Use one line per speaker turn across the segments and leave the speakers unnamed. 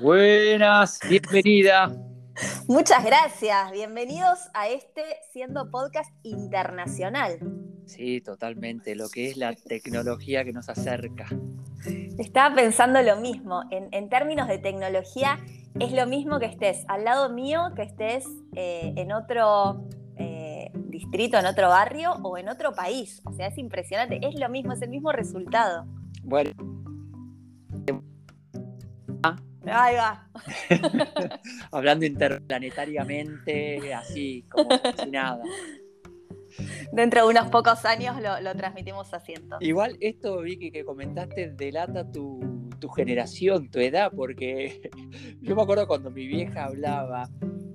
Buenas, bienvenida.
Muchas gracias. Bienvenidos a este siendo podcast internacional.
Sí, totalmente. Lo que es la tecnología que nos acerca.
Estaba pensando lo mismo. En, términos de tecnología, es lo mismo que estés al lado mío, que estés eh, en otro eh, distrito, en otro barrio o en otro país. O sea, es impresionante. Es lo mismo, es el mismo resultado.
Bueno.
Ahí va.
Hablando interplanetariamente, así, como si nada.
Dentro de unos pocos años lo, transmitimos asiento.
Igual esto, Vicky, que comentaste, delata tu, generación, tu edad, porque yo me acuerdo cuando mi vieja hablaba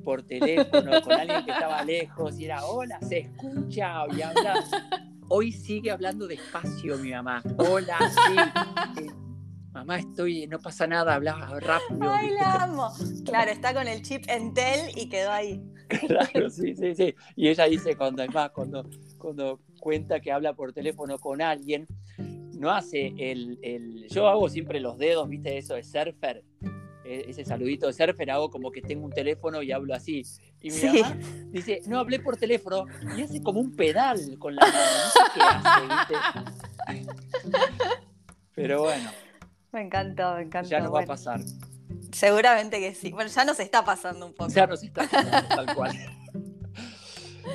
por teléfono con alguien que estaba lejos y era, hola, se escucha y habla. Hoy sigue hablando despacio mi mamá. Hola, sí mamá, estoy, no pasa nada, hablaba rápido.
Ay, la amo. Claro, está con el chip Entel y quedó ahí.
Claro, sí, sí, sí. Y ella dice cuando, además, cuando, cuando cuenta que habla por teléfono con alguien, no hace el, el, Yo hago siempre los dedos, ¿viste? Eso de surfer. E, ese saludito de surfer, hago como que tengo un teléfono y hablo así. Y mi mamá dice, no hablé por teléfono, y hace como un pedal con la mano. No sé qué hace, ¿viste? Pero bueno.
Me encantó, me encantó.
Ya nos va a pasar.
Seguramente que sí. Bueno, ya nos está pasando un poco.
Ya nos está pasando, tal cual.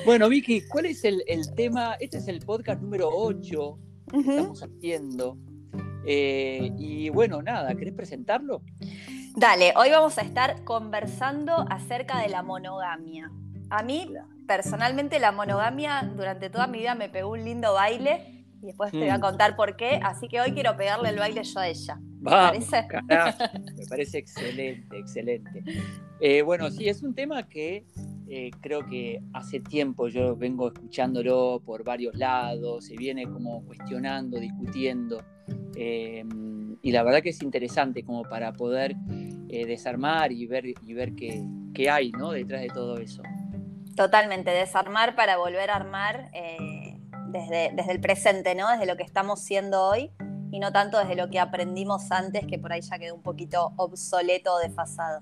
Bueno, Vicky, ¿cuál es el, tema? Este es el podcast número 8 que estamos haciendo. Eh, y bueno, nada, ¿querés presentarlo?
Dale, hoy vamos a estar conversando acerca de la monogamia. A mí, personalmente, la monogamia durante toda mi vida me pegó un lindo baile y después te voy a mm. contar por qué. Así que hoy quiero pegarle el baile yo a ella.
¿Me parece? me parece excelente, excelente. Eh, bueno, sí, es un tema que eh, creo que hace tiempo yo vengo escuchándolo por varios lados, se viene como cuestionando, discutiendo. Em, y la verdad que es interesante como para poder eh, desarmar y ver, y ver qué, qué, hay ¿no? detrás de todo eso.
Totalmente, desarmar para volver a armar desde, el presente, ¿no? Desde lo que estamos siendo hoy y no tanto desde lo que aprendimos antes, que por ahí ya quedó un poquito obsoleto o desfasado.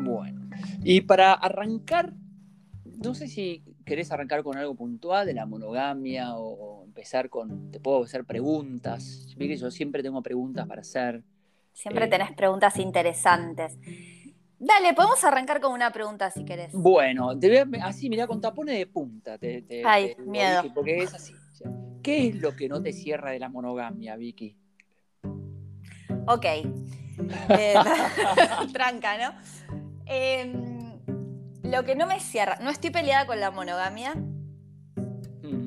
Bueno, y para arrancar, no sé si querés arrancar con algo puntual de la monogamia o, empezar con, te puedo hacer preguntas. Yo siempre tengo preguntas para hacer.
Siempre eh, tenés preguntas interesantes. Dale, podemos arrancar con una pregunta si querés.
Bueno, te así, mira, con tapones de punta. Te,
Ay, miedo.
porque es así. ¿Qué es lo que no te cierra de la monogamia, Vicky?
Ok. Eh, tranca, ¿no? Em, lo que no me cierra, no estoy peleada con la monogamia. Mm.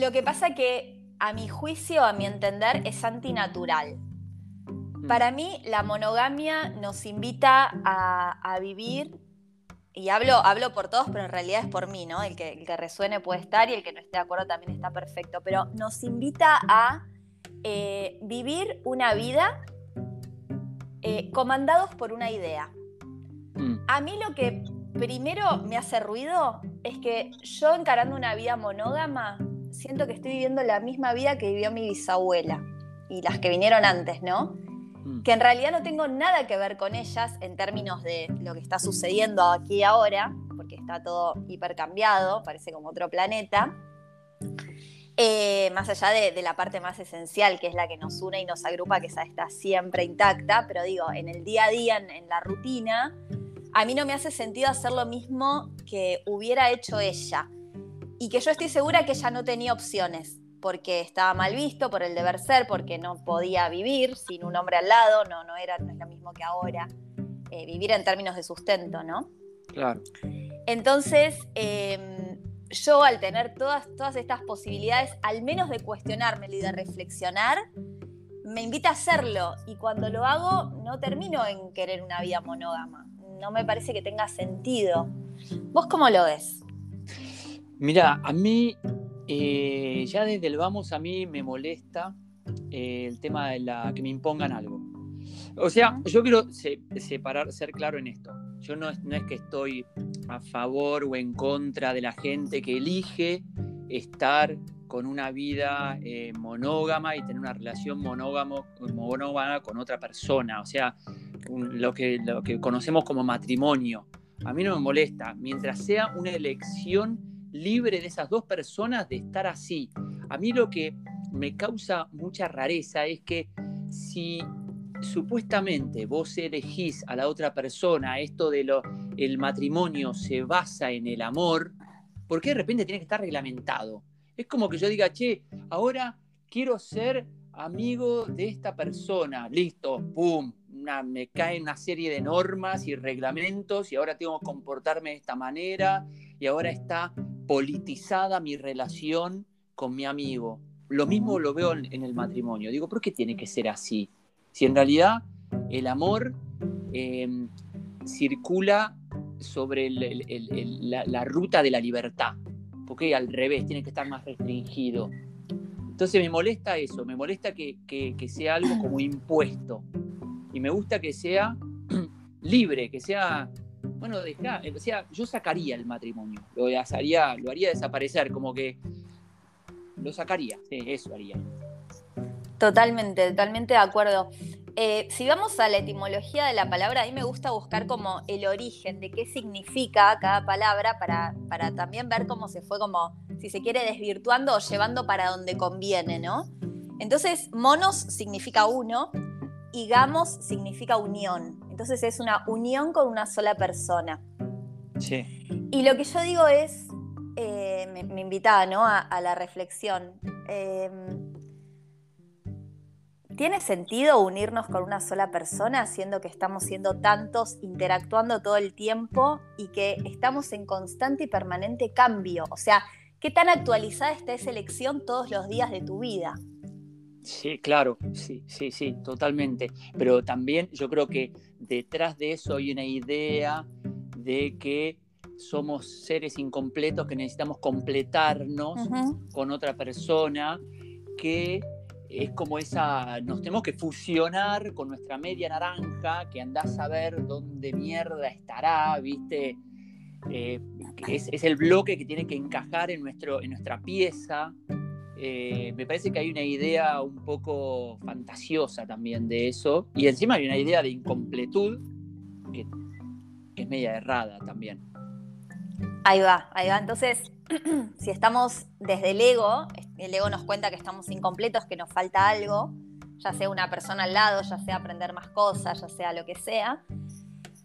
Lo que pasa que, a mi juicio, a mi entender, es antinatural. Para mí, la monogamia nos invita a, vivir, y hablo, hablo por todos, pero en realidad es por mí, ¿no? El que, el que resuene puede estar y el que no esté de acuerdo también está perfecto, pero nos invita a eh, vivir una vida eh, comandados por una idea. Mm. A mí lo que primero me hace ruido es que yo encarando una vida monógama, siento que estoy viviendo la misma vida que vivió mi bisabuela y las que vinieron antes, ¿no? Mm. que en realidad no tengo nada que ver con ellas en términos de lo que está sucediendo aquí ahora, porque está todo hipercambiado, parece como otro planeta. Eh, más allá de, la parte más esencial, que es la que nos une y nos agrupa, que esa está siempre intacta, pero digo, en el día a día, en la rutina, a mí no me hace sentido hacer lo mismo que hubiera hecho ella. Y que yo estoy segura que ella no tenía opciones porque estaba mal visto, por el deber ser, porque no podía vivir sin un hombre al lado, no, no, era, no es lo mismo que ahora, eh, vivir en términos de sustento, ¿no?
Claro.
Entonces, em, yo al tener todas, todas estas posibilidades, al menos de cuestionarme y de reflexionar, me invita a hacerlo. Y cuando lo hago, no termino en querer una vida monógama. No me parece que tenga sentido. ¿Vos cómo lo ves?
Mira, a mí eh, ya desde el vamos a mí me molesta eh, el tema de la que me impongan algo. O sea, yo quiero separar, ser claro en esto. Yo no, no, es que estoy a favor o en contra de la gente que elige estar con una vida eh, monógama y tener una relación monógamo, monógama con otra persona. O sea, lo, que, lo que conocemos como matrimonio. A mí no me molesta, mientras sea una elección libre de esas dos personas de estar así. A mí lo que me causa mucha rareza es que si supuestamente vos elegís a la otra persona, esto de lo el matrimonio se basa en el amor, ¿por qué de repente tiene que estar reglamentado? Es como que yo diga, che, ahora quiero ser amigo de esta persona, listo, pum, me cae una serie de normas y reglamentos y ahora tengo que comportarme de esta manera y ahora está politizada mi relación con mi amigo. Lo mismo lo veo en, el matrimonio. Digo, ¿por qué tiene que ser así? Si en realidad el amor em, circula sobre la, ruta de la libertad, porque al revés, tiene que estar más restringido. Entonces me molesta eso, me molesta que, sea algo como impuesto. Y me gusta que sea libre, que sea, bueno, sea, yo sacaría el matrimonio, lo haría, lo haría desaparecer, como que lo sacaría, eso haría.
Totalmente, totalmente de acuerdo. Eh, si vamos a la etimología de la palabra, a mí me gusta buscar como el origen de qué significa cada palabra para, para también ver cómo se fue como, si se quiere, desvirtuando o llevando para donde conviene, ¿no? Entonces, monos significa uno y gamos significa unión. Entonces es una unión con una sola persona.
Sí.
Y lo que yo digo es, eh, me, invitaba ¿no? a, la reflexión. Em, ¿Tiene sentido unirnos con una sola persona, siendo que estamos siendo tantos, interactuando todo el tiempo y que estamos en constante y permanente cambio? O sea, ¿qué tan actualizada está esa elección todos los días de tu vida?
Sí, claro, sí, sí, sí, totalmente. Pero también yo creo que detrás de eso hay una idea de que somos seres incompletos, que necesitamos completarnos con otra persona, que es como esa, nos tenemos que fusionar con nuestra media naranja, que andás a ver dónde mierda estará, ¿viste? Eh, es, es, el bloque que tiene que encajar en, nuestro, en nuestra pieza. Eh, me parece que hay una idea un poco fantasiosa también de eso. Y encima hay una idea de incompletud que es media errada también.
Ahí va, ahí va. Entonces, si estamos desde el ego, el ego nos cuenta que estamos incompletos, que nos falta algo, ya sea una persona al lado, ya sea aprender más cosas, ya sea lo que sea.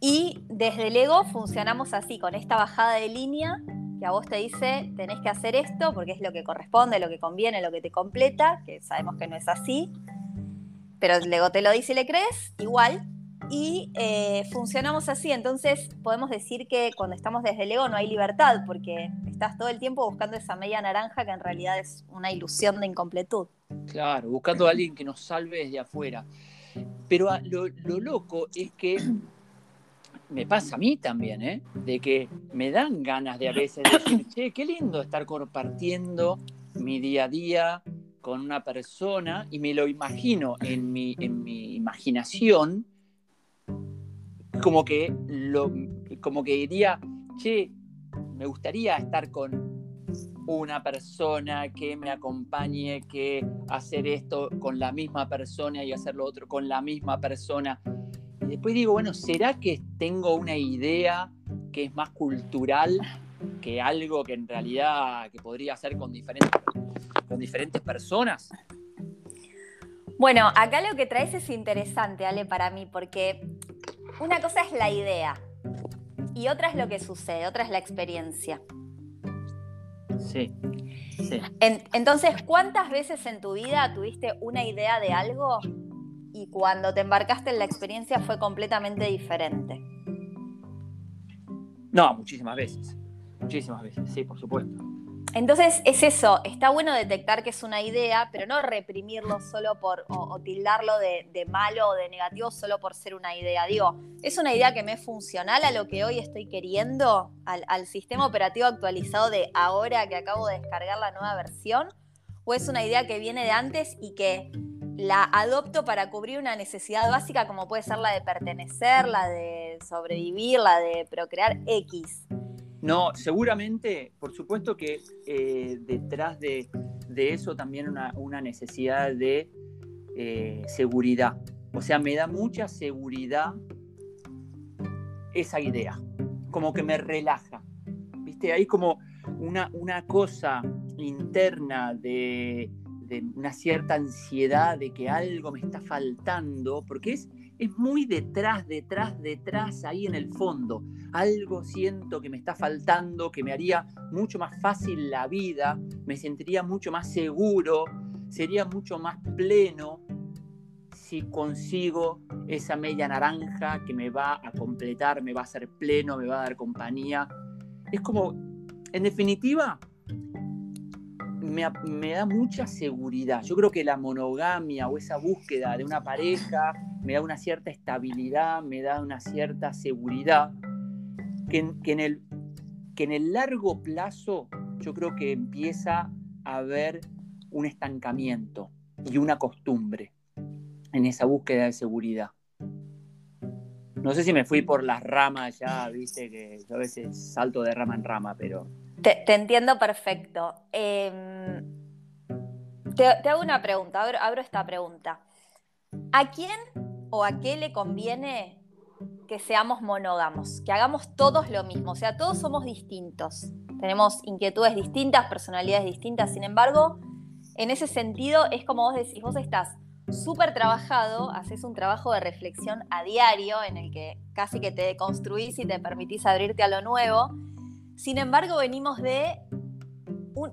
Y desde el ego funcionamos así, con esta bajada de línea a vos te dice, tenés que hacer esto porque es lo que corresponde, lo que conviene, lo que te completa, que sabemos que no es así, pero el ego te lo dice y le crees, igual, y eh, funcionamos así. Entonces podemos decir que cuando estamos desde el ego no hay libertad, porque estás todo el tiempo buscando esa media naranja que en realidad es una ilusión de incompletud.
Claro, buscando a alguien que nos salve desde afuera. Pero lo, loco es que me pasa a mí también, ¿eh? De que me dan ganas de a veces decir, che, qué lindo estar compartiendo mi día a día con una persona y me lo imagino en mi, en mi imaginación como que, lo, como que diría, che, me gustaría estar con una persona que me acompañe, que hacer esto con la misma persona y hacer lo otro con la misma persona. Y después digo, bueno, ¿será que tengo una idea que es más cultural que algo que en realidad que podría hacer con diferentes, con diferentes personas?
Bueno, acá lo que traes es interesante, Ale, para mí, porque una cosa es la idea y otra es lo que sucede, otra es la experiencia.
Sí. sí.
entonces, ¿cuántas veces en tu vida tuviste una idea de algo y cuando te embarcaste en la experiencia fue completamente diferente?
No, muchísimas veces. Muchísimas veces, sí, por supuesto.
Entonces es eso, está bueno detectar que es una idea, pero no reprimirlo solo por, o, tildarlo de, malo o de negativo solo por ser una idea. Digo, ¿es una idea que me es funcional a lo que hoy estoy queriendo, al, sistema operativo actualizado de ahora que acabo de descargar la nueva versión? ¿O es una idea que viene de antes y que la adopto para cubrir una necesidad básica como puede ser la de pertenecer, la de sobrevivir, la de procrear X?
No, seguramente, por supuesto que eh, detrás de, eso también una, una necesidad de eh, seguridad. O sea, me da mucha seguridad esa idea, como que me relaja. ¿Viste? Hay como una, una cosa interna de, una cierta ansiedad de que algo me está faltando, porque es, es muy detrás, detrás, detrás, ahí en el fondo. Algo siento que me está faltando, que me haría mucho más fácil la vida, me sentiría mucho más seguro, sería mucho más pleno si consigo esa media naranja que me va a completar, me va a hacer pleno, me va a dar compañía. Es como, en definitiva, me, da mucha seguridad. Yo creo que la monogamia o esa búsqueda de una pareja me da una cierta estabilidad, me da una cierta seguridad, que en, el, que en el largo plazo yo creo que empieza a haber un estancamiento y una costumbre en esa búsqueda de seguridad. No sé si me fui por las ramas ya, viste que yo a veces salto de rama en rama, pero
te, entiendo perfecto. Em, te, hago una pregunta, abro, esta pregunta. ¿A quién o a qué le conviene que seamos monógamos? Que hagamos todos lo mismo, o sea, todos somos distintos. Tenemos inquietudes distintas, personalidades distintas, sin embargo, en ese sentido es como vos decís, vos estás súper trabajado, haces un trabajo de reflexión a diario en el que casi que te construís y te permitís abrirte a lo nuevo sin embargo, venimos de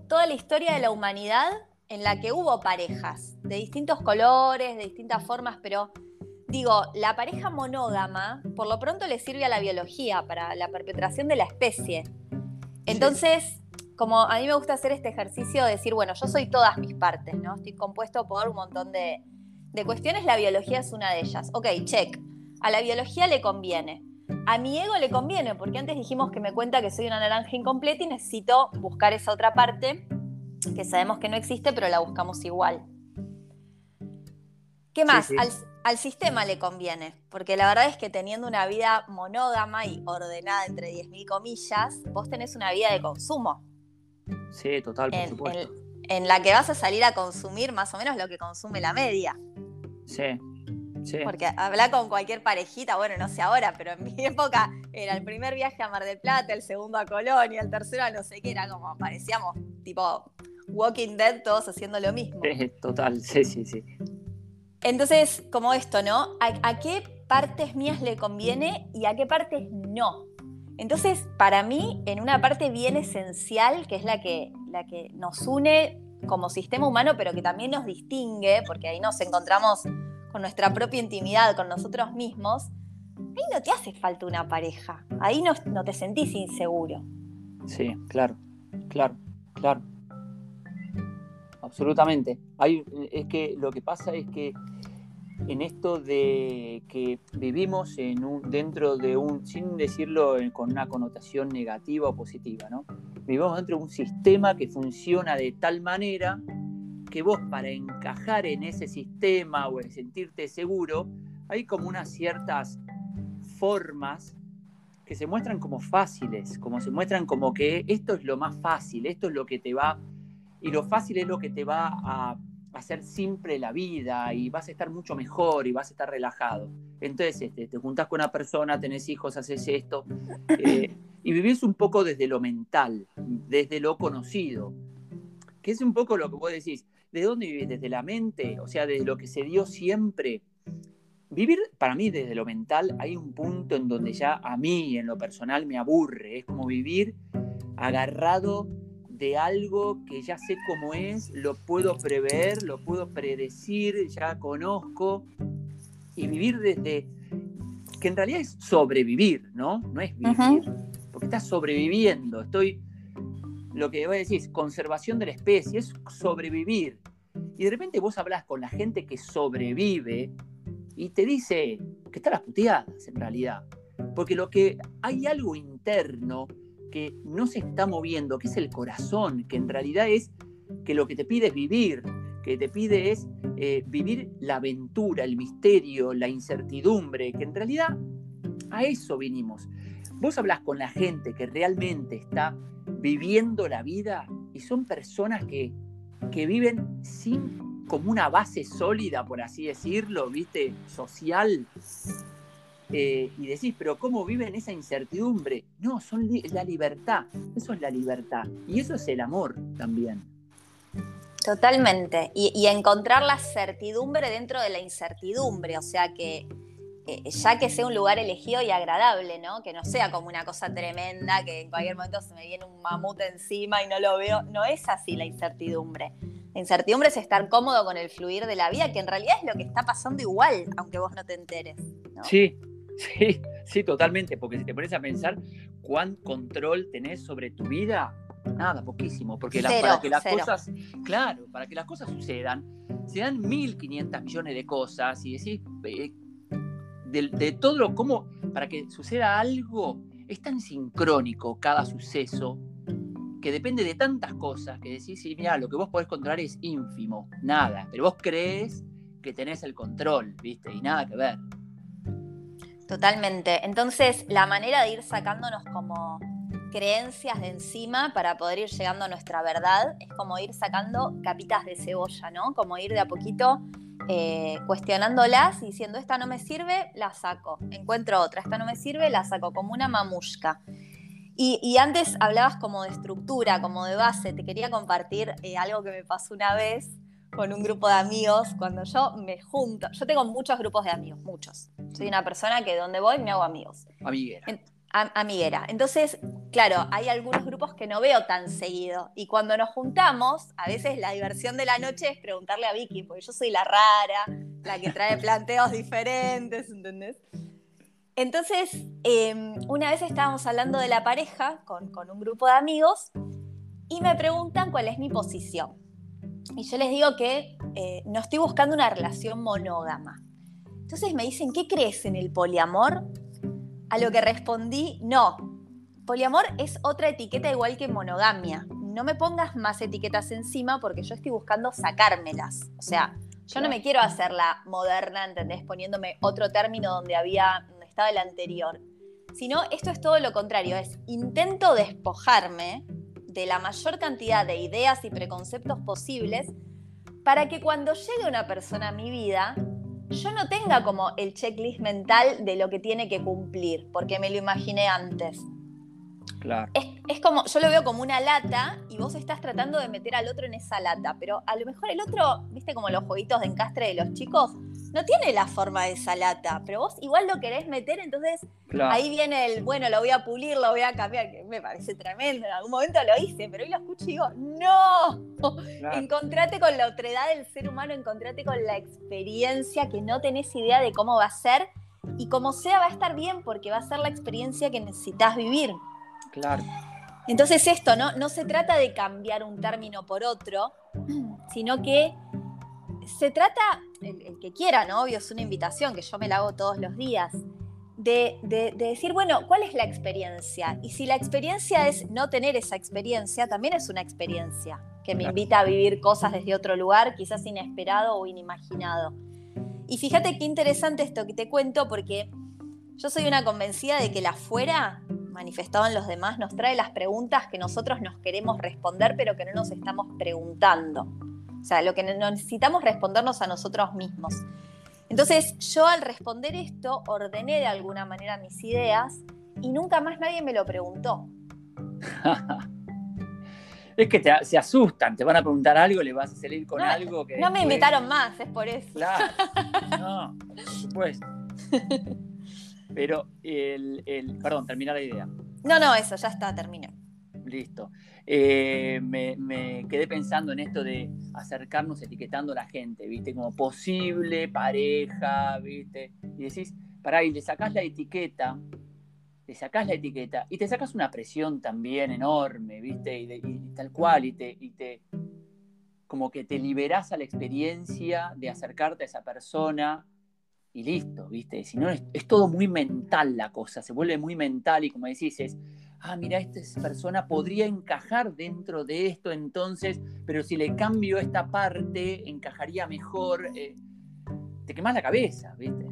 toda la historia de la humanidad en la que hubo parejas de distintos colores, de distintas formas, pero digo, la pareja monógama por lo pronto le sirve a la biología para la perpetración de la especie. Entonces, como a mí me gusta hacer este ejercicio de decir, bueno, yo soy todas mis partes, ¿no? Estoy compuesto por un montón de, de cuestiones, la biología es una de ellas. Ok, check. A la biología le conviene. A mi ego le conviene, porque antes dijimos que me cuenta que soy una naranja incompleta y necesito buscar esa otra parte que sabemos que no existe, pero la buscamos igual. ¿Qué más? Al, sistema le conviene, porque la verdad es que teniendo una vida monógama y ordenada entre 10.000 comillas, vos tenés una vida de consumo.
Sí, total, por supuesto.
en la que vas a salir a consumir más o menos lo que consume la media.
Sí,
porque habla con cualquier parejita, bueno, no sé ahora, pero en mi época era el primer viaje a Mar del Plata, el segundo a Colonia, el tercero a no sé qué, era como parecíamos tipo Walking Dead todos haciendo lo mismo.
Total, sí, sí, sí.
Entonces, como esto, ¿no? ¿A, qué partes mías le conviene y a qué partes no? Entonces, para mí, en una parte bien esencial, que es la que, la que nos une como sistema humano, pero que también nos distingue, porque ahí nos encontramos con nuestra propia intimidad, con nosotros mismos, ahí no te hace falta una pareja. Ahí no, te sentís inseguro.
Sí, claro, claro, claro. Absolutamente. Es que lo que pasa es que en esto de que vivimos en un, dentro de un, sin decirlo con una connotación negativa o positiva, ¿no? Vivimos dentro de un sistema que funciona de tal manera que vos para encajar en ese sistema o en sentirte seguro, hay como unas ciertas formas que se muestran como fáciles, como se muestran como que esto es lo más fácil, esto es lo que te va, y lo fácil es lo que te va a hacer simple la vida y vas a estar mucho mejor y vas a estar relajado. Entonces este, te juntás con una persona, tenés hijos, haces esto, eh, y vivís un poco desde lo mental, desde lo conocido, que es un poco lo que vos decís. ¿De dónde vivís? ¿Desde la mente? O sea, desde lo que se dio siempre. Vivir, para mí, desde lo mental, hay un punto en donde ya a mí, en lo personal, me aburre. Es como vivir agarrado de algo que ya sé cómo es, lo puedo prever, lo puedo predecir, ya conozco. Y vivir desde, que en realidad es sobrevivir, ¿no? No es vivir, porque estás sobreviviendo. Estoy lo que voy a decir es conservación de la especie, es sobrevivir. Y de repente vos hablas con la gente que sobrevive y te dice que están las puteadas en realidad. Porque lo que hay algo interno que no se está moviendo, que es el corazón, que en realidad es que lo que te pide es vivir, que te pide es eh, vivir la aventura, el misterio, la incertidumbre, que en realidad a eso vinimos. Vos hablas con la gente que realmente está viviendo la vida y son personas que, viven sin como una base sólida, por así decirlo, ¿viste? Social. Eh, y decís, pero ¿cómo viven esa incertidumbre? No, son la libertad. Eso es la libertad. Y eso es el amor también.
Totalmente. Y, encontrar la certidumbre dentro de la incertidumbre. O sea que eh, ya que sea un lugar elegido y agradable, ¿no? Que no sea como una cosa tremenda, que en cualquier momento se me viene un mamut encima y no lo veo. No es así la incertidumbre. La incertidumbre es estar cómodo con el fluir de la vida, que en realidad es lo que está pasando igual, aunque vos no te enteres.
Sí, sí, sí, totalmente. Porque si te pones a pensar cuán control tenés sobre tu vida, nada, poquísimo. Porque para que las cosas, claro, para que las cosas sucedan, se dan 1.500 millones de cosas y decís, eh, de, todo lo, cómo, para que suceda algo, es tan sincrónico cada suceso que depende de tantas cosas que decís, sí, mira, lo que vos podés controlar es ínfimo, nada, pero vos crees que tenés el control, ¿viste? Y nada que ver.
Totalmente. Entonces, la manera de ir sacándonos como creencias de encima para poder ir llegando a nuestra verdad es como ir sacando capitas de cebolla, ¿no? Como ir de a poquito eh, cuestionándolas y diciendo, esta no me sirve, la saco. Encuentro otra, esta no me sirve, la saco, como una mamushka. Y, antes hablabas como de estructura, como de base. Te quería compartir eh, algo que me pasó una vez con un grupo de amigos. Cuando yo me junto, yo tengo muchos grupos de amigos, muchos. Soy una persona que donde voy me hago amigos.
Amiguera
amiguera. Entonces, claro, hay algunos grupos que no veo tan seguido. Y cuando nos juntamos, a veces la diversión de la noche es preguntarle a Vicky, porque yo soy la rara, la que trae planteos diferentes, ¿entendés? Entonces, em, una vez estábamos hablando de la pareja con, un grupo de amigos y me preguntan cuál es mi posición. Y yo les digo que eh, no estoy buscando una relación monógama. Entonces me dicen, ¿qué crees en el poliamor? A lo que respondí, no. Poliamor es otra etiqueta igual que monogamia. No me pongas más etiquetas encima porque yo estoy buscando sacármelas. O sea, yo no me quiero hacer la moderna, ¿entendés? Poniéndome otro término donde había, donde estaba el anterior. Sino, esto es todo lo contrario, es intento despojarme de la mayor cantidad de ideas y preconceptos posibles para que cuando llegue una persona a mi vida yo no tenga como el checklist mental de lo que tiene que cumplir, porque me lo imaginé antes.
Claro.
Es, como, yo lo veo como una lata y vos estás tratando de meter al otro en esa lata, pero a lo mejor el otro, viste como los jueguitos de encastre de los chicos, no tiene la forma de esa lata, pero vos igual lo querés meter, entonces ahí viene el, bueno, lo voy a pulir, lo voy a cambiar, que me parece tremendo, en algún momento lo hice, pero hoy lo escucho y digo, no, encontrate con la otredad del ser humano, encontrate con la experiencia que no tenés idea de cómo va a ser y como sea va a estar bien porque va a ser la experiencia que necesitas vivir.
Claro.
Entonces esto, ¿no? No se trata de cambiar un término por otro, sino que se trata, el, que quiera, ¿no? Obvio, es una invitación que yo me la hago todos los días, de, decir, bueno, ¿cuál es la experiencia? Y si la experiencia es no tener esa experiencia, también es una experiencia que me invita a vivir cosas desde otro lugar, quizás inesperado o inimaginado. Y fíjate qué interesante esto que te cuento, porque yo soy una convencida de que la fuera manifestado en los demás nos trae las preguntas que nosotros nos queremos responder, pero que no nos estamos preguntando. O sea, lo que necesitamos respondernos a nosotros mismos. Entonces, yo al responder esto, ordené de alguna manera mis ideas y nunca más nadie me lo preguntó.
es que se asustan, te van a preguntar algo, le vas a salir con algo que.
No me invitaron más, es por eso.
Claro. No, por supuesto. Pero el, el. Perdón, termina la idea.
No, no, eso, ya está, terminé.
Listo. Eh, me, quedé pensando en esto de acercarnos etiquetando a la gente, ¿viste? Como posible pareja, ¿viste? Y decís, pará, y le sacás la etiqueta, le sacás la etiqueta y te sacas una presión también enorme, ¿viste? Y, tal cual, y te, y te, como que te liberás a la experiencia de acercarte a esa persona y listo, ¿viste? Si no, es, es, todo muy mental la cosa, se vuelve muy mental y como decís, es, ah, mira, esta persona podría encajar dentro de esto entonces, pero si le cambio esta parte, encajaría mejor. Eh, te quemas la cabeza, ¿viste?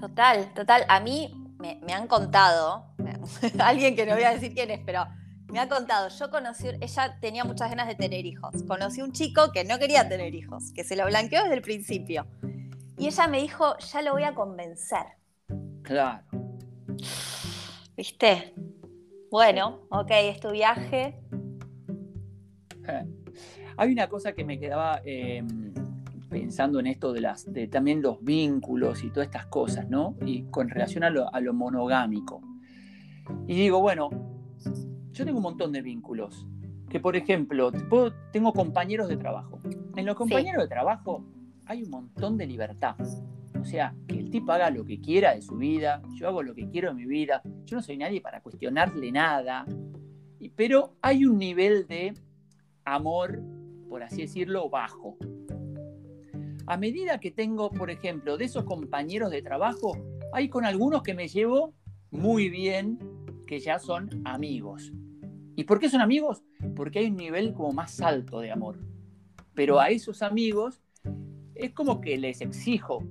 Total, total. A mí me, han contado, alguien que no voy a decir quién es, pero me ha contado, yo conocí, ella tenía muchas ganas de tener hijos. Conocí un chico que no quería tener hijos, que se lo blanqueó desde el principio. Y ella me dijo, ya lo voy a convencer.
Claro.
¿Viste? Bueno, ok, es tu viaje.
Hay una cosa que me quedaba em, pensando en esto de las, de también los vínculos y todas estas cosas, ¿no? Y con relación a lo, a lo monogámico. Y digo, bueno, yo tengo un montón de vínculos. Que por ejemplo, tengo compañeros de trabajo. En los compañeros de trabajo hay un montón de libertad. O sea, que el tipo haga lo que quiera de su vida, yo hago lo que quiero de mi vida, yo no soy nadie para cuestionarle nada, pero hay un nivel de amor, por así decirlo, bajo. A medida que tengo, por ejemplo, de esos compañeros de trabajo, hay con algunos que me llevo muy bien, que ya son amigos. ¿Y por qué son amigos? Porque hay un nivel como más alto de amor. Pero a esos amigos es como que les exijo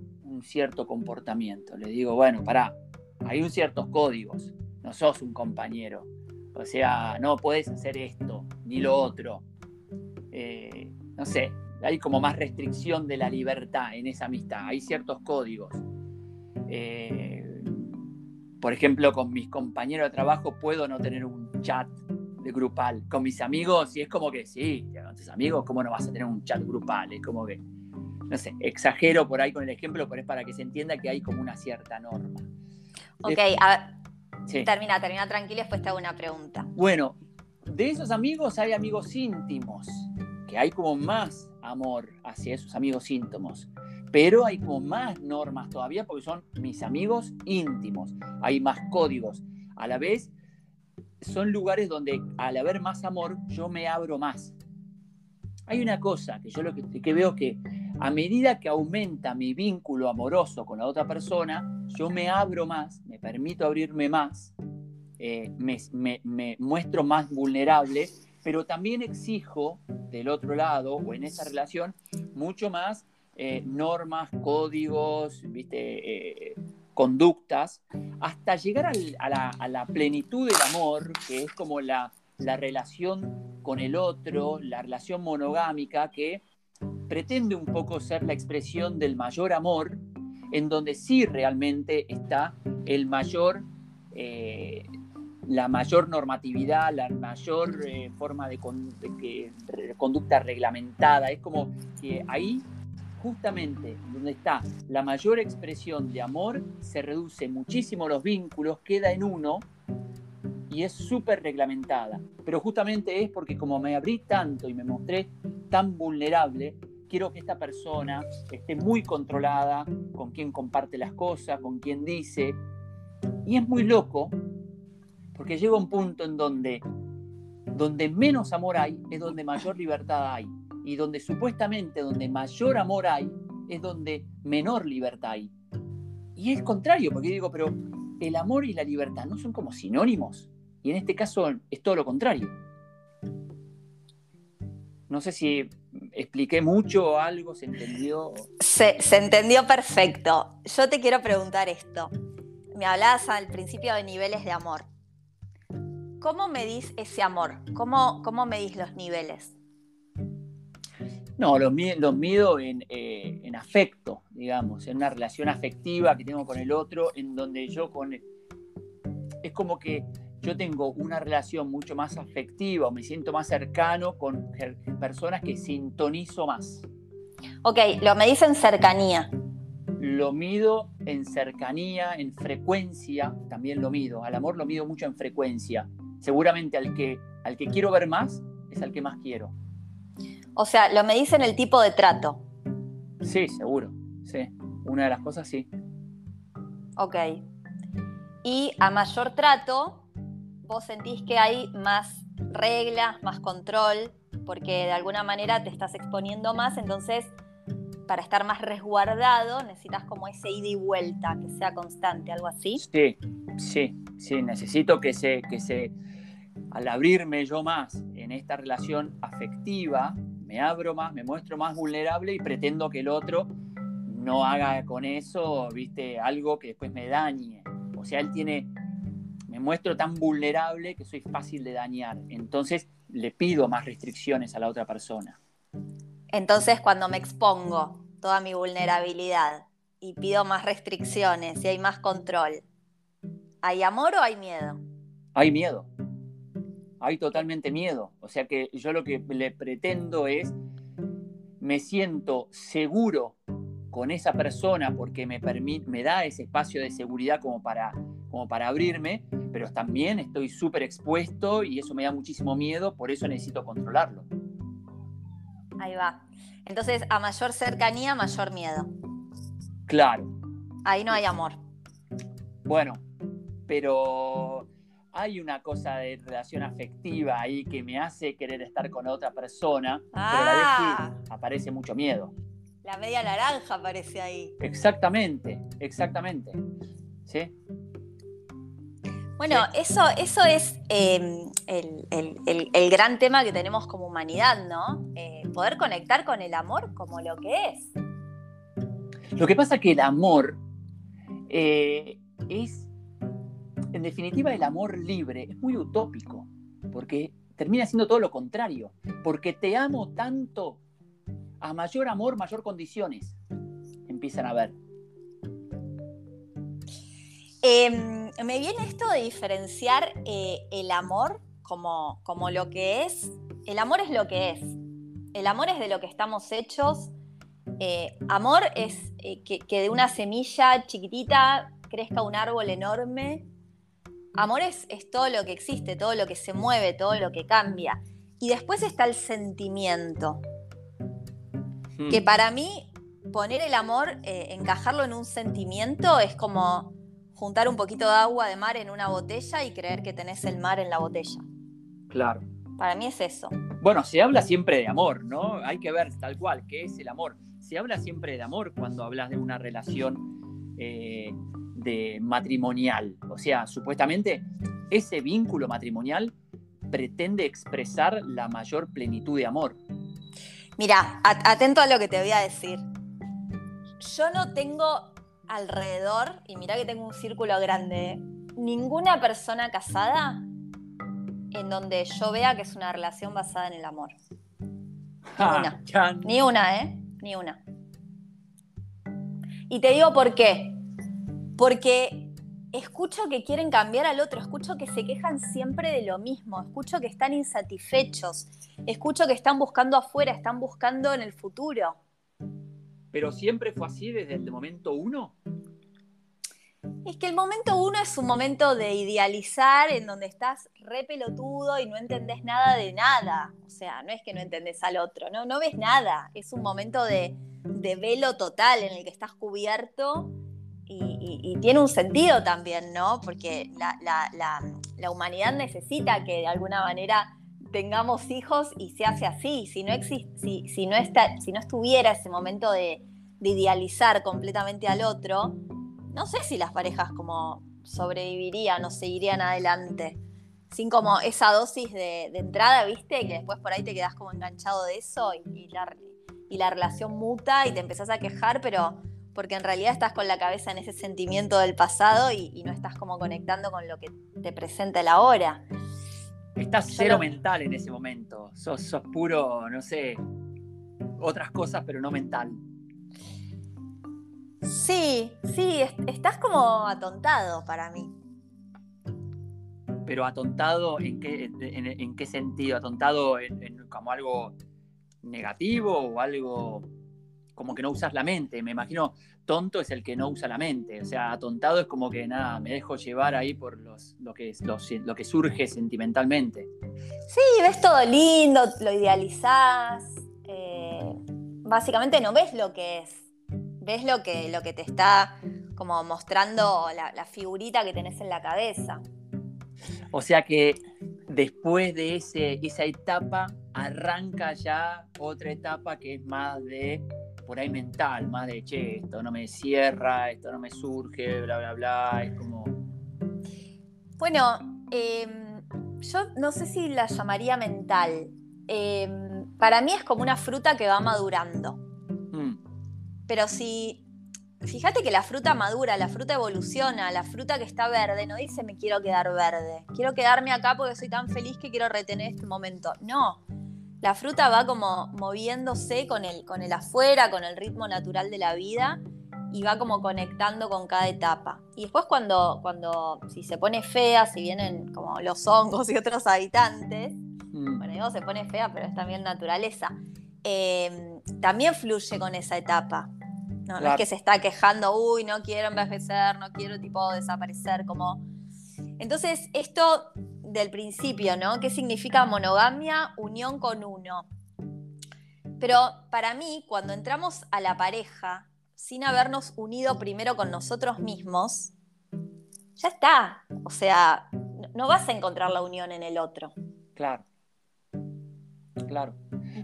cierto comportamiento. Les digo, bueno, pará, hay un ciertos códigos, no sos un compañero. O sea, no puedes hacer esto ni lo otro. Eh, no sé, hay como más restricción de la libertad en esa amistad. Hay ciertos códigos. Eh, por ejemplo, con mis compañeros de trabajo puedo no tener un chat de grupal. Con mis amigos, y es como que sí, con tus amigos, ¿cómo no vas a tener un chat grupal? Es como que no sé, exagero por ahí con el ejemplo, pero es para que se entienda que hay como una cierta norma.
Ok, a ver, termina, termina tranquilo, después te hago una pregunta.
Bueno, de esos amigos hay amigos íntimos, que hay como más amor hacia esos amigos íntimos, pero hay como más normas todavía porque son mis amigos íntimos, hay más códigos. A la vez, son lugares donde al haber más amor, yo me abro más. Hay una cosa que yo lo que, que veo que a medida que aumenta mi vínculo amoroso con la otra persona, yo me abro más, me permito abrirme más, eh, me, muestro más vulnerable, pero también exijo del otro lado o en esa relación mucho más eh, normas, códigos, ¿viste? Eh, conductas, hasta llegar a, la, plenitud del amor, que es como la, la relación con el otro, la relación monogámica, que pretende un poco ser la expresión del mayor amor, en donde sí realmente está el mayor, eh, la mayor normatividad, la mayor eh, forma de, conducta reglamentada. Es como que ahí, justamente donde está la mayor expresión de amor, se reduce muchísimo los vínculos, queda en uno y es súper reglamentada. Pero justamente es porque como me abrí tanto y me mostré tan vulnerable, quiero que esta persona esté muy controlada con quien comparte las cosas, con quien dice. Y es muy loco, porque llega un punto en donde, donde menos amor hay, es donde mayor libertad hay. Y donde supuestamente donde mayor amor hay, es donde menor libertad hay. Y es contrario, porque digo, pero el amor y la libertad no son como sinónimos. Y en este caso es todo lo contrario. No sé si expliqué mucho o algo, se entendió.
Se, entendió perfecto. Yo te quiero preguntar esto. Me hablabas al principio de niveles de amor. ¿Cómo medís ese amor? ¿Cómo, cómo medís los niveles?
No, los, mido en, eh, en, afecto, digamos, en una relación afectiva que tengo con el otro, en donde yo con... Es como que yo tengo una relación mucho más afectiva o me siento más cercano con personas que sintonizo más.
Ok, lo me dice en cercanía.
Lo mido en cercanía, en frecuencia, también lo mido. Al amor lo mido mucho en frecuencia. Seguramente al que, al que quiero ver más es al que más quiero.
O sea, lo me dice en el tipo de trato.
Sí, seguro. Sí, una de las cosas sí.
Ok. Y a mayor trato, vos sentís que hay más reglas, más control, porque de alguna manera te estás exponiendo más, entonces para estar más resguardado necesitas como ese ida y vuelta, que sea constante, algo así.
Sí, sí, sí, necesito que se, que se, al abrirme yo más en esta relación afectiva, me abro más, me muestro más vulnerable y pretendo que el otro no haga con eso, viste, algo que después me dañe. O sea, él tiene Me muestro tan vulnerable que soy fácil de dañar. Entonces le pido más restricciones a la otra persona.
Entonces cuando me expongo toda mi vulnerabilidad y pido más restricciones y hay más control, ¿hay amor o hay miedo?
Hay miedo. Hay totalmente miedo. O sea que yo lo que le pretendo es, me siento seguro con esa persona porque me, permite, me da ese espacio de seguridad como para, como para abrirme, pero también estoy súper expuesto y eso me da muchísimo miedo, por eso necesito controlarlo.
Ahí va. Entonces, a mayor cercanía, mayor miedo.
Claro.
Ahí no hay amor.
Bueno, pero hay una cosa de relación afectiva ahí que me hace querer estar con otra persona, pero a la vez
Ah.
aparece mucho miedo.
La media naranja aparece ahí.
Exactamente, exactamente. ¿Sí?
Bueno, eso, eso es eh, el, el- el- el gran tema que tenemos como humanidad, ¿no? Eh, poder conectar con el amor como lo que es.
Lo que pasa que el amor eh, es, en definitiva, el amor libre es muy utópico, porque termina siendo todo lo contrario, porque te amo tanto, a mayor amor, mayor condiciones empiezan a ver.
Eh, me viene esto de diferenciar eh, el amor como, como lo que es. El amor es lo que es. El amor es de lo que estamos hechos. Eh, amor es eh, que, que de una semilla chiquitita crezca un árbol enorme. Amor es, es todo lo que existe, todo lo que se mueve, todo lo que cambia. Y después está el sentimiento,
Hmm.
que para mí poner el amor, eh, encajarlo en un sentimiento es como juntar un poquito de agua de mar en una botella y creer que tenés el mar en la botella.
Claro.
Para mí es eso.
Bueno, se habla siempre de amor, ¿no? Hay que ver tal cual qué es el amor. Se habla siempre de amor cuando hablas de una relación eh, de matrimonial. O sea, supuestamente ese vínculo matrimonial pretende expresar la mayor plenitud de amor.
Mira, at- atento a lo que te voy a decir. Yo no tengo alrededor, y mira que tengo un círculo grande, ninguna persona casada en donde yo vea que es una relación basada en el amor.
Ja, chan.
Ni una, ¿eh? Ni una. Y te digo por qué. Porque escucho que quieren cambiar al otro, escucho que se quejan siempre de lo mismo, escucho que están insatisfechos, escucho que están buscando afuera, están buscando en el futuro.
Pero siempre fue así desde el momento uno.
Es que el momento uno es un momento de idealizar en donde estás re pelotudo y no entendés nada de nada. O sea, no es que no entendés al otro, no, no ves nada. Es un momento de, de velo total en el que estás cubierto y, tiene un sentido también, ¿no? Porque la- la- la humanidad necesita que de alguna manera tengamos hijos y se hace así. Si no, exis- si, si no, está, si no estuviera ese momento de, de idealizar completamente al otro, no sé si las parejas como sobrevivirían o seguirían adelante. Sin como esa dosis de, de entrada, ¿viste? Que después por ahí te quedás como enganchado de eso y, y la, y la relación muta y te empezás a quejar, pero porque en realidad estás con la cabeza en ese sentimiento del pasado y, y no estás como conectando con lo que te presenta el ahora.
Estás cero mental en ese momento. Sos, sos puro, no sé, otras cosas, pero no mental.
Sí, sí, es- estás como atontado para mí.
Pero atontado, ¿en qué, en, en qué sentido? ¿Atontado en, en como algo negativo o algo como que no usas la mente? Me imagino, tonto es el que no usa la mente. O sea, atontado es como que nada, me dejo llevar ahí por los, lo, que, los- lo que surge sentimentalmente.
Sí, ves todo lindo, lo idealizás. eh, básicamente no ves lo que es. Ves lo que, lo que te está como mostrando la, la figurita que tenés en la cabeza.
O sea que después de ese, esa etapa arranca ya otra etapa que es más de, por ahí mental, más de, che, esto no me cierra, esto no me surge, bla, bla, bla. Es como,
Bueno, em, yo no sé si la llamaría mental. Em, para mí es como una fruta que va madurando.
mm,
Pero si, fíjate que la fruta madura, la fruta evoluciona, la fruta que está verde no dice me quiero quedar verde, quiero quedarme acá porque soy tan feliz que quiero retener este momento. No, la fruta va como moviéndose con el, con el afuera, con el ritmo natural de la vida y va como conectando con cada etapa. Y después cuando, cuando si se pone fea, si vienen como los hongos y otros habitantes, mm. bueno, digo se pone fea, pero es también naturaleza, eh, también fluye con esa etapa. No, es que se está quejando, uy, no quiero envejecer, no quiero tipo desaparecer, como... Entonces, esto del principio, ¿no? ¿Qué significa monogamia? Unión con uno. Pero para mí, cuando entramos a la pareja, sin habernos unido primero con nosotros mismos, ya está. O sea, no vas a encontrar la unión en el otro.
Claro. Claro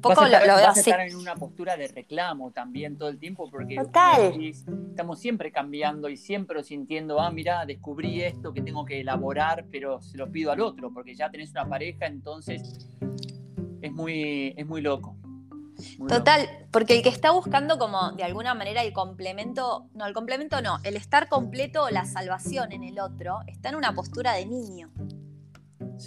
poco vas a estar, lo, estar en una postura de reclamo también todo el tiempo porque estamos siempre cambiando y siempre sintiendo, ah, mira, descubrí esto que tengo que elaborar, pero se lo pido al otro, porque ya tenés una pareja, entonces es muy, es muy loco.
Total, porque el que está buscando como de alguna manera el complemento, no, el complemento no, el estar completo o la salvación en el otro, está en una postura de niño.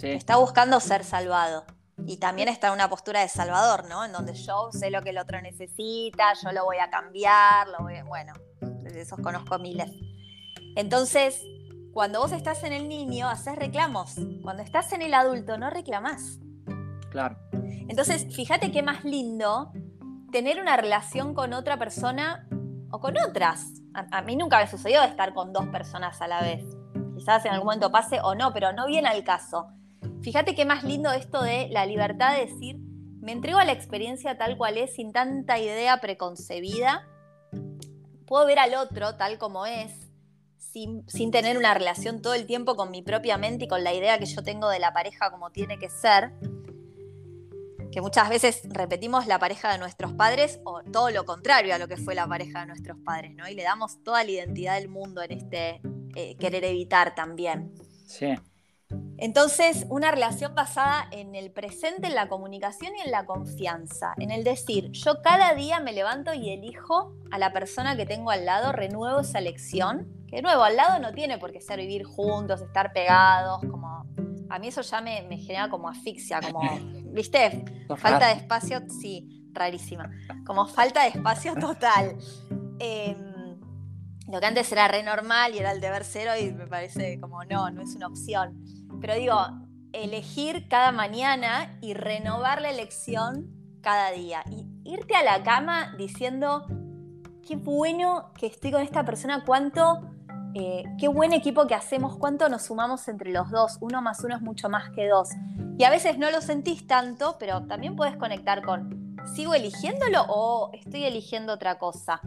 Está buscando ser salvado. Y también está en una postura de salvador, ¿no? En donde yo sé lo que el otro necesita, yo lo voy a cambiar, lo voy a... bueno, de esos conozco miles. Entonces, cuando vos estás en el niño, haces reclamos. Cuando estás en el adulto, no reclamás.
Claro.
Entonces, fíjate qué más lindo tener una relación con otra persona o con otras. A, a mí nunca me sucedió estar con dos personas a la vez. Quizás en algún momento pase o no, pero no viene al caso. Fíjate qué más lindo esto de la libertad de decir, me entrego a la experiencia tal cual es, sin tanta idea preconcebida. Puedo ver al otro tal como es, sin, tener una relación todo el tiempo con mi propia mente y con la idea que yo tengo de la pareja como tiene que ser. Que muchas veces repetimos la pareja de nuestros padres o todo lo contrario a lo que fue la pareja de nuestros padres, ¿no? Y le damos toda la identidad del mundo en este eh, querer evitar también.
Sí.
Entonces, una relación basada en el presente, en la comunicación y en la confianza, en el decir, yo cada día me levanto y elijo a la persona que tengo al lado, renuevo esa elección, que de nuevo, al lado no tiene por qué ser vivir juntos, estar pegados, como... A mí eso ya me, genera como asfixia, como, ¿viste? Falta de espacio, sí, rarísima. Como falta de espacio total. Em, lo que antes era re normal y era el deber cero y me parece como no, no es una opción. Pero digo, elegir cada mañana y renovar la elección cada día. Y irte a la cama diciendo, qué bueno que estoy con esta persona, cuánto, eh, qué buen equipo que hacemos, cuánto nos sumamos entre los dos. Uno más uno es mucho más que dos. Y a veces no lo sentís tanto, pero también puedes conectar con, ¿sigo eligiéndolo o estoy eligiendo otra cosa?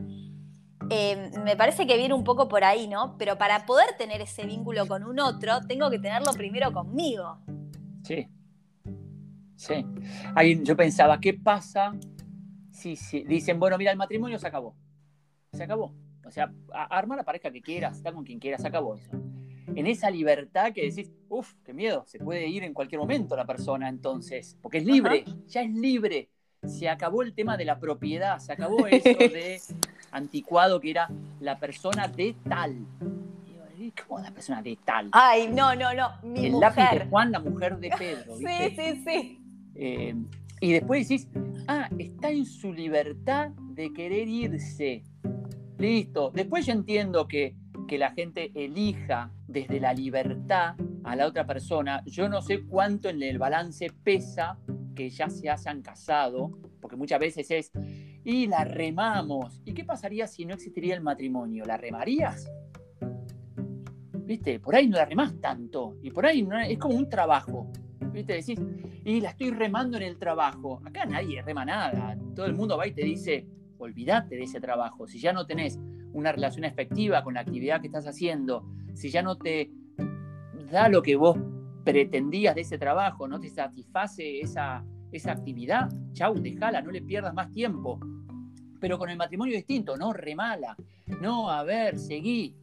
Em, me parece que viene un poco por ahí, ¿no? Pero para poder tener ese vínculo con un otro, tengo que tenerlo primero conmigo.
Sí. Sí. yo pensaba, ¿qué pasa si, dicen, bueno, mira, el matrimonio se acabó? Se acabó. O sea, arma la pareja que quieras, está con quien quieras, se acabó eso. En esa libertad que decís, uff, qué miedo, se puede ir en cualquier momento la persona entonces, porque es libre, ya es libre se acabó el tema de la propiedad, se acabó eso de anticuado que era la persona de tal. ¿Cómo la persona de tal?
Ay, no, no, no. Mi
el
mujer.
lápiz de Juan, la mujer de Pedro.
¿viste? Sí, sí, sí.
Eh, y después decís, ah, está en su libertad de querer irse. Listo. Después yo entiendo que, que la gente elija desde la libertad a la otra persona. Yo no sé cuánto en el balance pesa que ya se hayan casado, porque muchas veces es, y la remamos. ¿Y qué pasaría si no existiría el matrimonio? ¿La remarías? ¿Viste? Por ahí no la remás tanto. Y por ahí no, es como un trabajo. ¿Viste? Decís, y la estoy remando en el trabajo. Acá nadie rema nada. Todo el mundo va y te dice, olvídate de ese trabajo. Si ya no tenés una relación efectiva con la actividad que estás haciendo, si ya no te da lo que vos pretendías de ese trabajo, no te satisface esa, esa actividad, chau, déjala, no le pierdas más tiempo. Pero con el matrimonio distinto, no remala, no, a ver, seguí.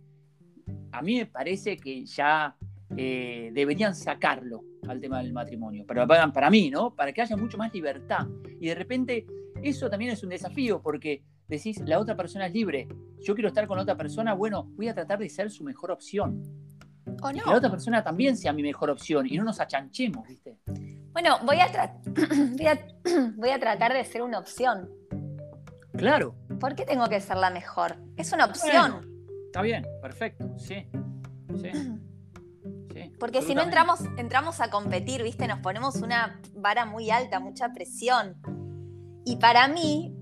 A mí me parece que ya eh, deberían sacarlo al tema del matrimonio, pero para, para mí, ¿no? Para que haya mucho más libertad. Y de repente eso también es un desafío, porque decís, la otra persona es libre. Yo quiero estar con otra persona, bueno, voy a tratar de ser su mejor opción.
No.
Que la otra persona también sea mi mejor opción y no nos achanchemos, ¿viste?
Bueno, voy a, voy, a voy a tratar de ser una opción.
Claro.
¿Por qué tengo que ser la mejor? Es una opción.
está bien, perfecto, sí. Sí.
Porque si no entramos, entramos a competir, ¿viste? Nos ponemos una vara muy alta, mucha presión. Y para mí,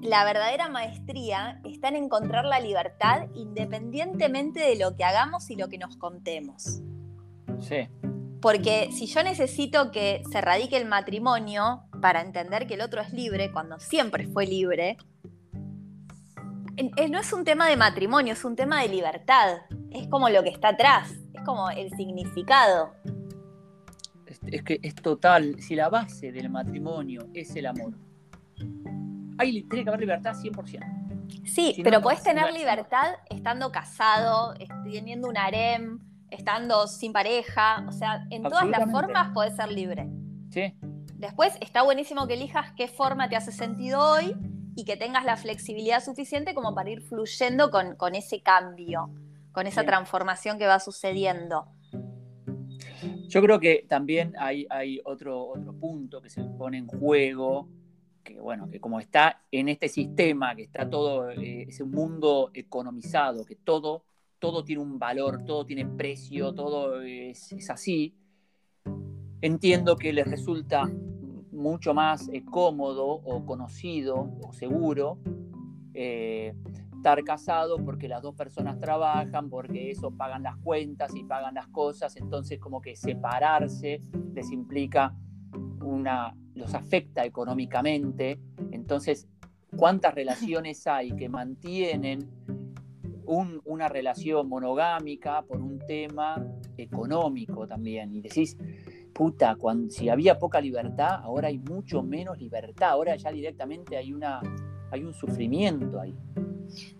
la verdadera maestría está en encontrar la libertad independientemente de lo que hagamos y lo que nos contemos.
Sí.
Porque si yo necesito que se radique el matrimonio para entender que el otro es libre, cuando siempre fue libre, no es un tema de matrimonio, es un tema de libertad. Es como lo que está atrás, es como el significado.
Es, que es total, si la base del matrimonio es el amor, ahí tiene que haber libertad 100%.
Sí, pero puedes tener libertad estando casado, teniendo un harem, estando sin pareja, o sea, en todas las formas puedes ser libre.
Sí.
Después está buenísimo que elijas qué forma te hace sentido hoy y que tengas la flexibilidad suficiente como para ir fluyendo con, ese cambio, con esa transformación que va sucediendo.
Yo creo que también hay, hay otro, otro punto que se pone en juego, que bueno, que como está en este sistema, que está todo, eh, es un mundo economizado, que todo, todo tiene un valor, todo tiene precio, todo es, es así, entiendo que les resulta mucho más eh, cómodo o conocido o seguro eh, estar casado porque las dos personas trabajan, porque eso pagan las cuentas y pagan las cosas, entonces como que separarse les implica una, los afecta económicamente, entonces cuántas relaciones hay que mantienen una relación monogámica por un tema económico también, y decís, puta, cuando, si había poca libertad, ahora hay mucho menos libertad, ahora ya directamente hay, una, hay un sufrimiento ahí.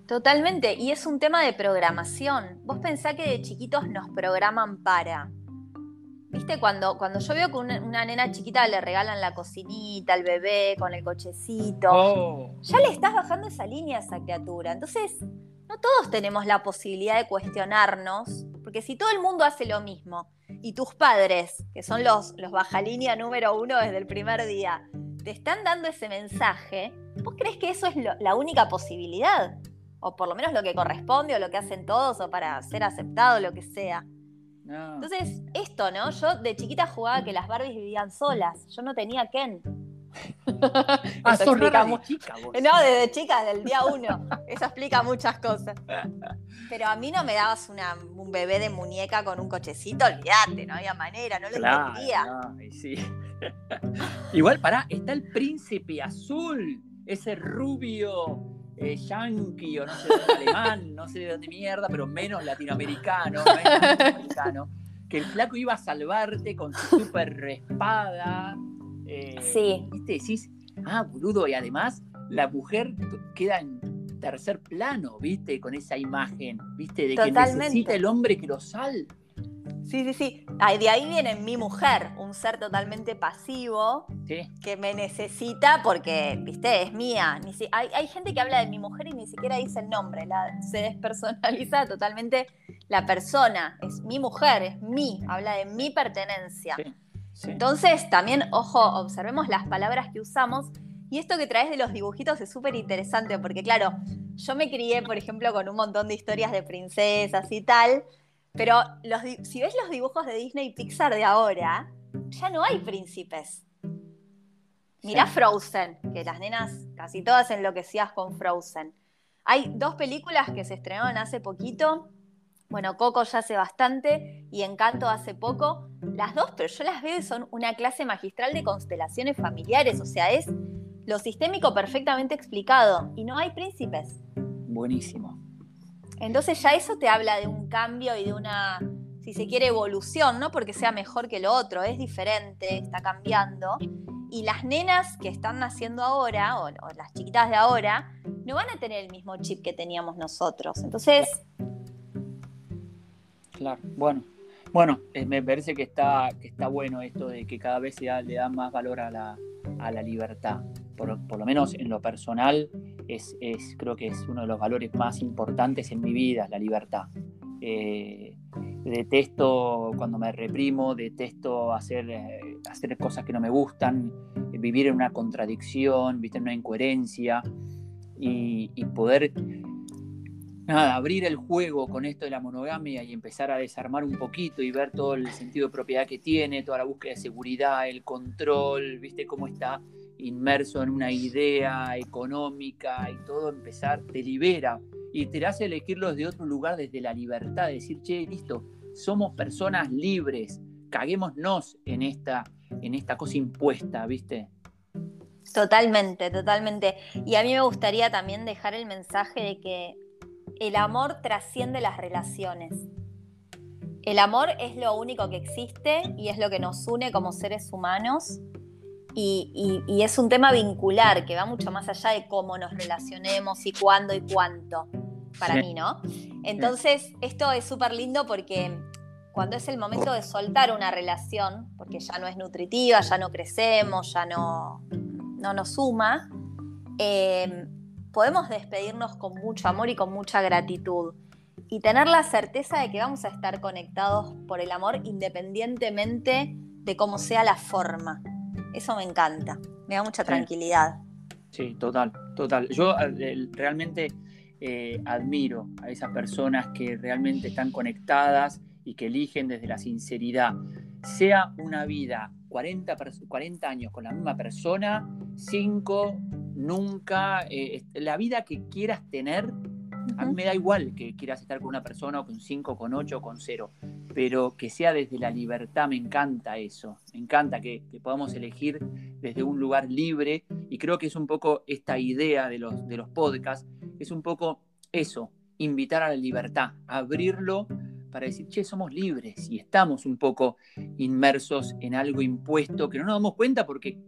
Totalmente, y es un tema de programación. Vos pensás que de chiquitos nos programan para. ¿Viste? Cuando, cuando yo veo que una, una nena chiquita le regalan la cocinita al bebé con el cochecito, oh. ya le estás bajando esa línea a esa criatura. Entonces, no todos tenemos la posibilidad de cuestionarnos, porque si todo el mundo hace lo mismo y tus padres, que son los, los baja línea número uno desde el primer día, te están dando ese mensaje, ¿vos crees que eso es la única posibilidad? O por lo menos lo que corresponde o lo que hacen todos o para ser aceptado, lo que sea. Entonces, esto, ¿no? Yo de chiquita jugaba que las Barbies vivían solas. Yo no tenía Ken.
Ah, sos chica vos.
No, desde chica, del día uno. Eso explica muchas cosas. Pero a mí no me dabas un bebé de muñeca con un cochecito, olvídate, no había manera, no lo entendía.
sí. Igual, pará, está el príncipe azul, ese rubio eh, yankee o no sé de dónde alemán, no sé de dónde mierda, pero menos latinoamericano, menos latinoamericano, que el flaco iba a salvarte con su super espada
eh, sí.
¿Viste? Decís, ah, boludo, y además la mujer queda en tercer plano, ¿viste? Con esa imagen, ¿viste? De que necesita el hombre que lo salve.
Sí, sí, sí. de ahí viene mi mujer, un ser totalmente pasivo que me necesita porque, viste, es mía. hay, hay, gente que habla de mi mujer y ni siquiera dice el nombre, la, se despersonaliza totalmente la persona. Es mi mujer, es mí, habla de mi pertenencia. Sí. Entonces, también, ojo, observemos las palabras que usamos. Y esto que traes de los dibujitos es súper interesante, porque claro, yo me crié, por ejemplo, con un montón de historias de princesas y tal, pero si ves los dibujos de Disney y Pixar de ahora, ya no hay príncipes. Mirá Frozen, que las nenas casi todas enloquecidas con Frozen. Hay dos películas que se estrenaron hace poquito bueno, Coco ya hace bastante y Encanto hace poco. Las dos, pero yo las veo y son una clase magistral de constelaciones familiares, o sea, es lo sistémico perfectamente explicado y no hay príncipes.
Buenísimo.
Entonces ya eso te habla de un cambio y de una, si se quiere, evolución, no porque sea mejor que lo otro, es diferente, está cambiando. Y las nenas que están naciendo ahora, o, o las chiquitas de ahora, no van a tener el mismo chip que teníamos nosotros. Entonces,
Claro, bueno. Bueno, eh, me parece que está, que está bueno esto de que cada vez se le da más valor a la, libertad. Por, lo menos en lo personal, es, creo que es uno de los valores más importantes en mi vida, la libertad. Eh, detesto cuando me reprimo, detesto hacer, eh, hacer cosas que no me gustan, vivir en una contradicción, ¿viste? en una incoherencia y, poder nada, abrir el juego con esto de la monogamia y empezar a desarmar un poquito y ver todo el sentido de propiedad que tiene, toda la búsqueda de seguridad, el control, viste cómo está inmerso en una idea económica y todo empezar, te libera y te hace elegirlo desde otro lugar, desde la libertad, de decir, che, listo, somos personas libres, caguémonos en esta, en esta cosa impuesta, ¿viste?
Totalmente, totalmente. Y a mí me gustaría también dejar el mensaje de que el amor trasciende las relaciones. El amor es lo único que existe y es lo que nos une como seres humanos. Y, es un tema vincular que va mucho más allá de cómo nos relacionemos y cuándo y cuánto, para mí, ¿no? Entonces, esto es súper lindo porque cuando es el momento de soltar una relación, porque ya no es nutritiva, ya no crecemos, ya no, no nos suma, eh, podemos despedirnos con mucho amor y con mucha gratitud. Y tener la certeza de que vamos a estar conectados por el amor independientemente de cómo sea la forma. Eso me encanta, me da mucha tranquilidad.
Sí, total, total. Yo eh, realmente eh, admiro a esas personas que realmente están conectadas y que eligen desde la sinceridad, sea una vida 40, 40 años con la misma persona, 5, nunca, eh, la vida que quieras tener, a mí me da igual que quieras estar con una persona o con 5, con 8 o con 0, pero que sea desde la libertad, me encanta eso, me encanta que, podamos elegir desde un lugar libre y creo que es un poco esta idea de los, de los podcasts, es un poco eso, invitar a la libertad, abrirlo para decir, che, somos libres y estamos un poco inmersos en algo impuesto que no nos damos cuenta porque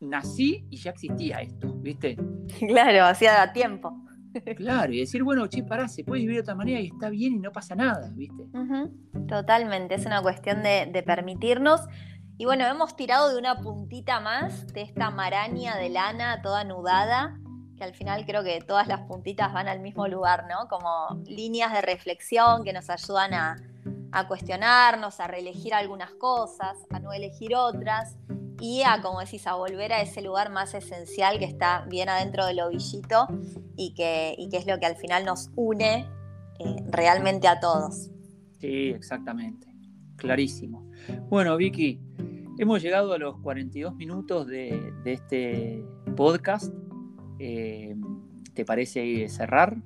nací y ya existía esto, ¿viste?
Claro, hacía tiempo.
Claro, y decir, bueno, che, pará, se puede vivir de otra manera y está bien y no pasa nada, ¿viste?
Totalmente, es una cuestión de, de, permitirnos. Y bueno, hemos tirado de una puntita más de esta maraña de lana toda anudada que al final creo que todas las puntitas van al mismo lugar, ¿no? Como líneas de reflexión que nos ayudan a, cuestionarnos, a reelegir algunas cosas, a no elegir otras y a, como decís, a volver a ese lugar más esencial que está bien adentro del ovillito y que, que es lo que al final nos une eh, realmente a todos.
Sí, exactamente. Clarísimo. Bueno, Vicky, hemos llegado a los 42 minutos de, de este podcast. Eh, ¿Te parece cerrar?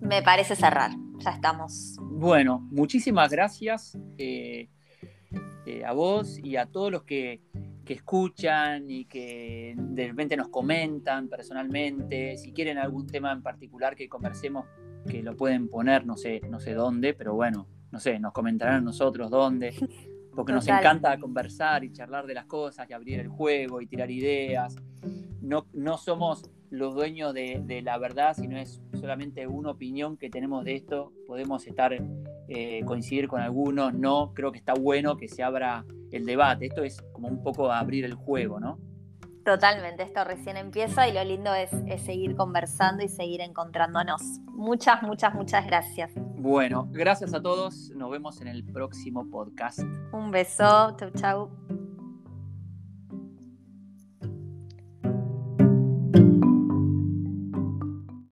Me parece cerrar, ya estamos.
Bueno, muchísimas gracias eh, eh, a vos y a todos los que, escuchan y que de repente nos comentan personalmente. Si quieren algún tema en particular que conversemos, que lo pueden poner, no sé, no sé dónde, pero bueno, no sé, nos comentarán a nosotros dónde. Porque nos encanta conversar y charlar de las cosas y abrir el juego y tirar ideas. No, no somos los dueños de, la verdad, si no es solamente una opinión que tenemos de esto, podemos estar, eh, coincidir con algunos, no, creo que está bueno que se abra el debate, esto es como un poco abrir el juego, ¿no?
Totalmente, esto recién empieza y lo lindo es, es seguir conversando y seguir encontrándonos. Muchas, muchas, muchas gracias.
Bueno, gracias a todos, nos vemos en el próximo podcast.
Un beso, chau, chau.